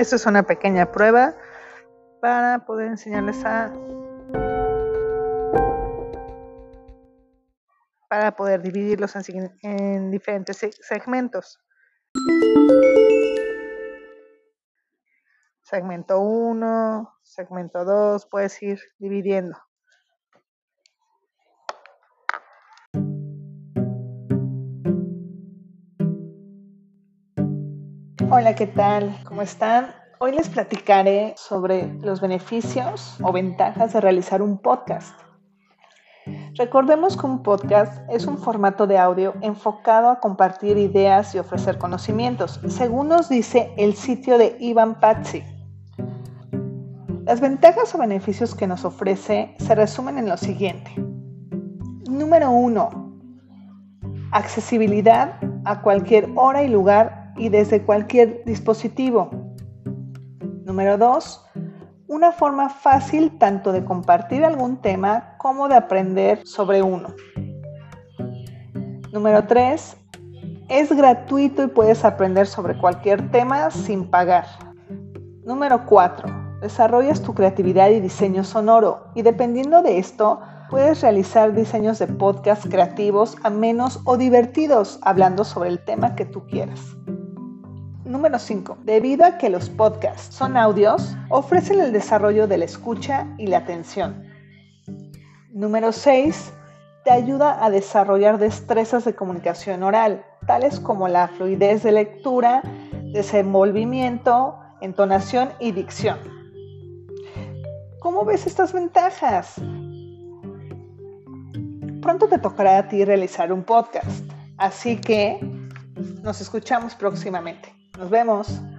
Esto es una pequeña prueba para poder enseñarles a para poder dividirlos en, en diferentes segmentos. Segmento 1, segmento 2, puedes ir dividiendo. Hola, ¿qué tal? ¿Cómo están? Hoy les platicaré sobre los beneficios o ventajas de realizar un podcast. Recordemos que un podcast es un formato de audio enfocado a compartir ideas y ofrecer conocimientos, según nos dice el sitio de Ivan Patsy. Las ventajas o beneficios que nos ofrece se resumen en lo siguiente. Número 1. Accesibilidad a cualquier hora y lugar y desde cualquier dispositivo. Número 2 una forma fácil tanto de compartir algún tema como de aprender sobre uno. Número 3. Es gratuito y puedes aprender sobre cualquier tema sin pagar. Número 4. Desarrollas tu creatividad y diseño sonoro y dependiendo de esto, puedes realizar diseños de podcast creativos, amenos o divertidos hablando sobre el tema que tú quieras. Número 5. Debido a que los podcasts son audios, ofrecen el desarrollo de la escucha y la atención. Número 6. Te ayuda a desarrollar destrezas de comunicación oral, tales como la fluidez de lectura, desenvolvimiento, entonación y dicción. ¿Cómo ves estas ventajas? Pronto te tocará a ti realizar un podcast, así que nos escuchamos próximamente. Nos vemos.